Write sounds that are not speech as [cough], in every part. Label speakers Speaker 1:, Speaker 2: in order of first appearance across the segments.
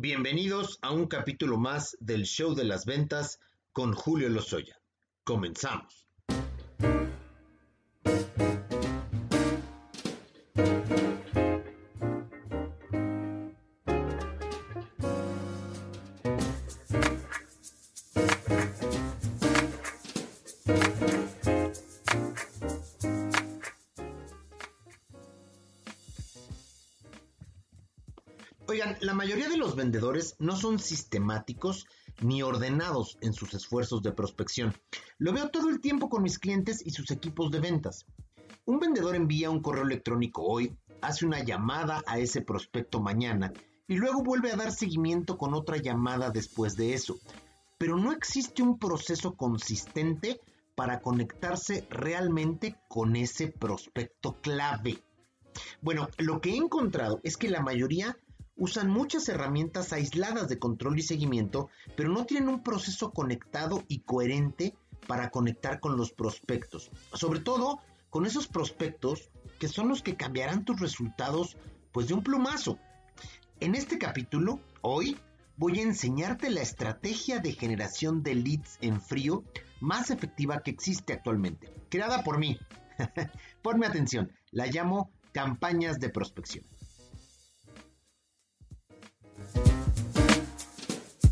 Speaker 1: Bienvenidos a un capítulo más del Show de las Ventas con Julio Lozoya. Comenzamos. La mayoría de los vendedores no son sistemáticos ni ordenados en sus esfuerzos de prospección. Lo veo todo el tiempo con mis clientes y sus equipos de ventas. Un vendedor envía un correo electrónico hoy, hace una llamada a ese prospecto mañana y luego vuelve a dar seguimiento con otra llamada después de eso. Pero no existe un proceso consistente para conectarse realmente con ese prospecto clave. Bueno, lo que he encontrado es que la mayoría usan muchas herramientas aisladas de control y seguimiento, pero no tienen un proceso conectado y coherente para conectar con los prospectos. Sobre todo con esos prospectos que son los que cambiarán tus resultados pues de un plumazo. En este capítulo, hoy, voy a enseñarte la estrategia de generación de leads en frío más efectiva que existe actualmente, creada por mí. [laughs] Ponme atención, la llamo campañas de prospección.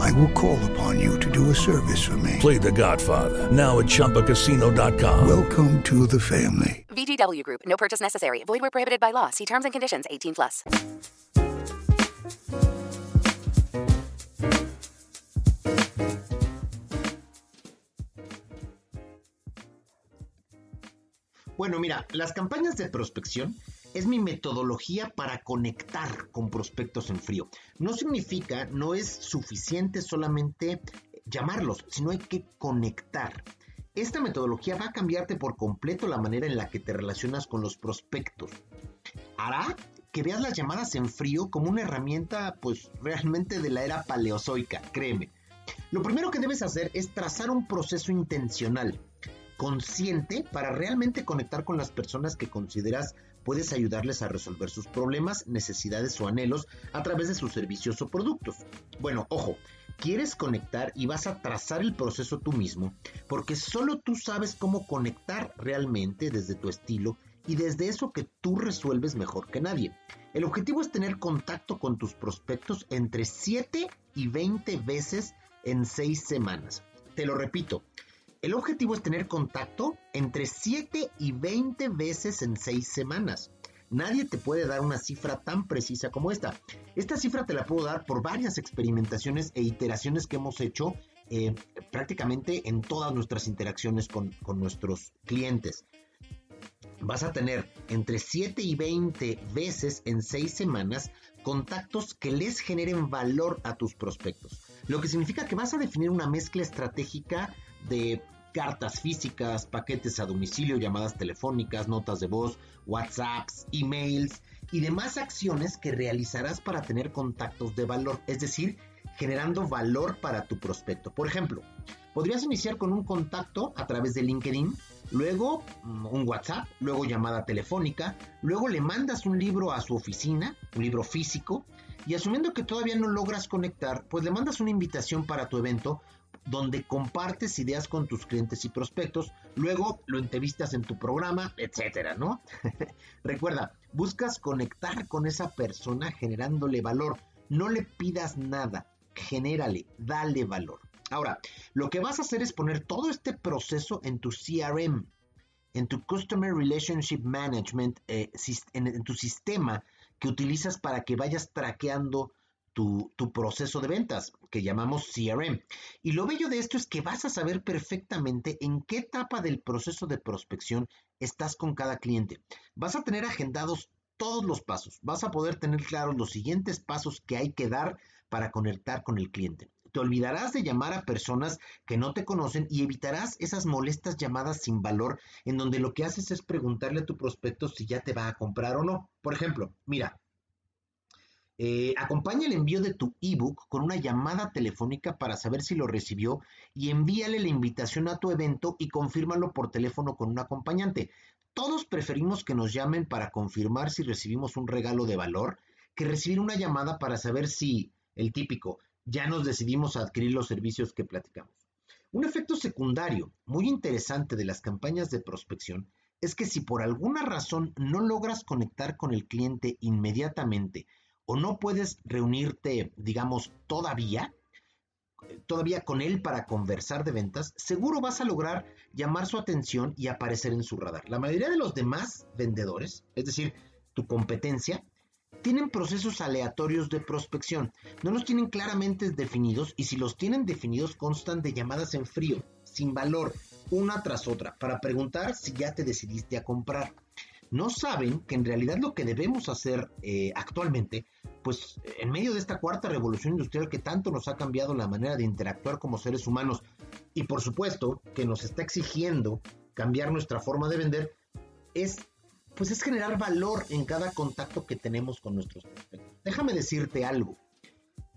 Speaker 2: I will call upon you to do a service for me.
Speaker 3: Play The Godfather now at Choppacasino.com.
Speaker 2: Welcome to the family.
Speaker 4: VGW Group. No purchase necessary. Void where prohibited by law. See terms and conditions. 18 plus.
Speaker 1: Bueno, mira, las campañas de prospección es mi metodología para conectar con prospectos en frío. No significa, no es suficiente solamente llamarlos, sino hay que conectar. Esta metodología va a cambiarte por completo la manera en la que te relacionas con los prospectos. Hará que veas las llamadas en frío como una herramienta, pues realmente de la era paleozoica, créeme. Lo primero que debes hacer es trazar un proceso intencional, consciente, para realmente conectar con las personas que consideras puedes ayudarles a resolver sus problemas, necesidades o anhelos a través de sus servicios o productos. Bueno, ojo, quieres conectar y vas a trazar el proceso tú mismo, porque solo tú sabes cómo conectar realmente desde tu estilo y desde eso que tú resuelves mejor que nadie. El objetivo es tener contacto con tus prospectos entre 7 y 20 veces en 6 semanas. Te lo repito, el objetivo es tener contacto entre 7 y 20 veces en 6 semanas. Nadie te puede dar una cifra tan precisa como esta. Esta cifra te la puedo dar por varias experimentaciones e iteraciones que hemos hecho eh, prácticamente en todas nuestras interacciones con, con nuestros clientes. Vas a tener entre 7 y 20 veces en 6 semanas contactos que les generen valor a tus prospectos. Lo que significa que vas a definir una mezcla estratégica de cartas físicas, paquetes a domicilio, llamadas telefónicas, notas de voz, WhatsApps, emails y demás acciones que realizarás para tener contactos de valor, es decir, generando valor para tu prospecto. Por ejemplo, podrías iniciar con un contacto a través de LinkedIn, luego mm, un WhatsApp, luego llamada telefónica, luego le mandas un libro a su oficina, un libro físico, y asumiendo que todavía no logras conectar, pues le mandas una invitación para tu evento donde compartes ideas con tus clientes y prospectos, luego lo entrevistas en tu programa, etcétera, ¿no? [laughs] Recuerda, buscas conectar con esa persona generándole valor, no le pidas nada, genérale, dale valor. Ahora, lo que vas a hacer es poner todo este proceso en tu CRM, en tu Customer Relationship Management, eh, en, tu sistema que utilizas para que vayas traqueando tu, proceso de ventas, que llamamos CRM. Y lo bello de esto es que vas a saber perfectamente en qué etapa del proceso de prospección estás con cada cliente. Vas a tener agendados todos los pasos. Vas a poder tener claros los siguientes pasos que hay que dar para conectar con el cliente. Te olvidarás de llamar a personas que no te conocen y evitarás esas molestas llamadas sin valor en donde lo que haces es preguntarle a tu prospecto si ya te va a comprar o no. Por ejemplo, mira, eh, acompaña el envío de tu ebook con una llamada telefónica para saber si lo recibió y envíale la invitación a tu evento y confírmalo por teléfono con un acompañante. Todos preferimos que nos llamen para confirmar si recibimos un regalo de valor que recibir una llamada para saber si, el típico, ya nos decidimos a adquirir los servicios que platicamos. Un efecto secundario muy interesante de las campañas de prospección es que si por alguna razón no logras conectar con el cliente inmediatamente o no puedes reunirte, digamos, todavía, todavía con él para conversar de ventas, seguro vas a lograr llamar su atención y aparecer en su radar. La mayoría de los demás vendedores, es decir, tu competencia, tienen procesos aleatorios de prospección. No los tienen claramente definidos y si los tienen definidos constan de llamadas en frío, sin valor, una tras otra, para preguntar si ya te decidiste a comprar. No saben que en realidad lo que debemos hacer eh, actualmente, pues en medio de esta cuarta revolución industrial que tanto nos ha cambiado la manera de interactuar como seres humanos y por supuesto que nos está exigiendo cambiar nuestra forma de vender, es pues es generar valor en cada contacto que tenemos con nuestros prospectos. Déjame decirte algo.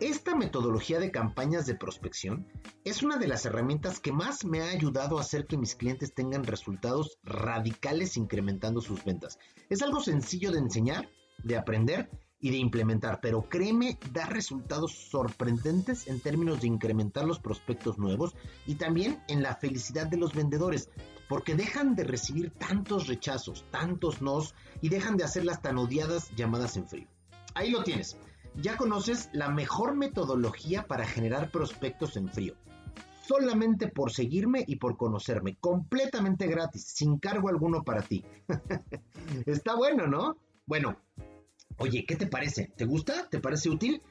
Speaker 1: Esta metodología de campañas de prospección es una de las herramientas que más me ha ayudado a hacer que mis clientes tengan resultados radicales incrementando sus ventas. Es algo sencillo de enseñar, de aprender y de implementar, pero créeme, da resultados sorprendentes en términos de incrementar los prospectos nuevos y también en la felicidad de los vendedores, porque dejan de recibir tantos rechazos, tantos nos y dejan de hacer las tan odiadas llamadas en frío. Ahí lo tienes. Ya conoces la mejor metodología para generar prospectos en frío. Solamente por seguirme y por conocerme, completamente gratis, sin cargo alguno para ti. [laughs] Está bueno, ¿no? Bueno, oye, ¿qué te parece? ¿Te gusta? ¿Te parece útil?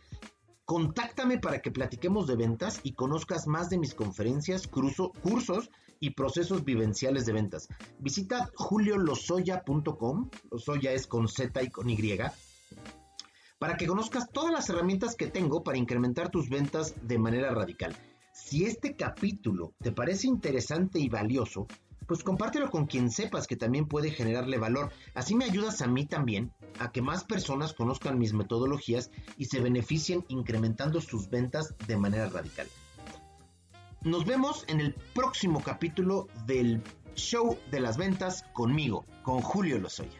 Speaker 1: Contáctame para que platiquemos de ventas y conozcas más de mis conferencias, cursos y procesos vivenciales de ventas. Visita juliolosoya.com, Losoya es con Z y con Y, para que conozcas todas las herramientas que tengo para incrementar tus ventas de manera radical. Si este capítulo te parece interesante y valioso, pues compártelo con quien sepas que también puede generarle valor. Así me ayudas a mí también a que más personas conozcan mis metodologías y se beneficien incrementando sus ventas de manera radical. Nos vemos en el próximo capítulo del Show de las Ventas conmigo, con Julio Lozoya.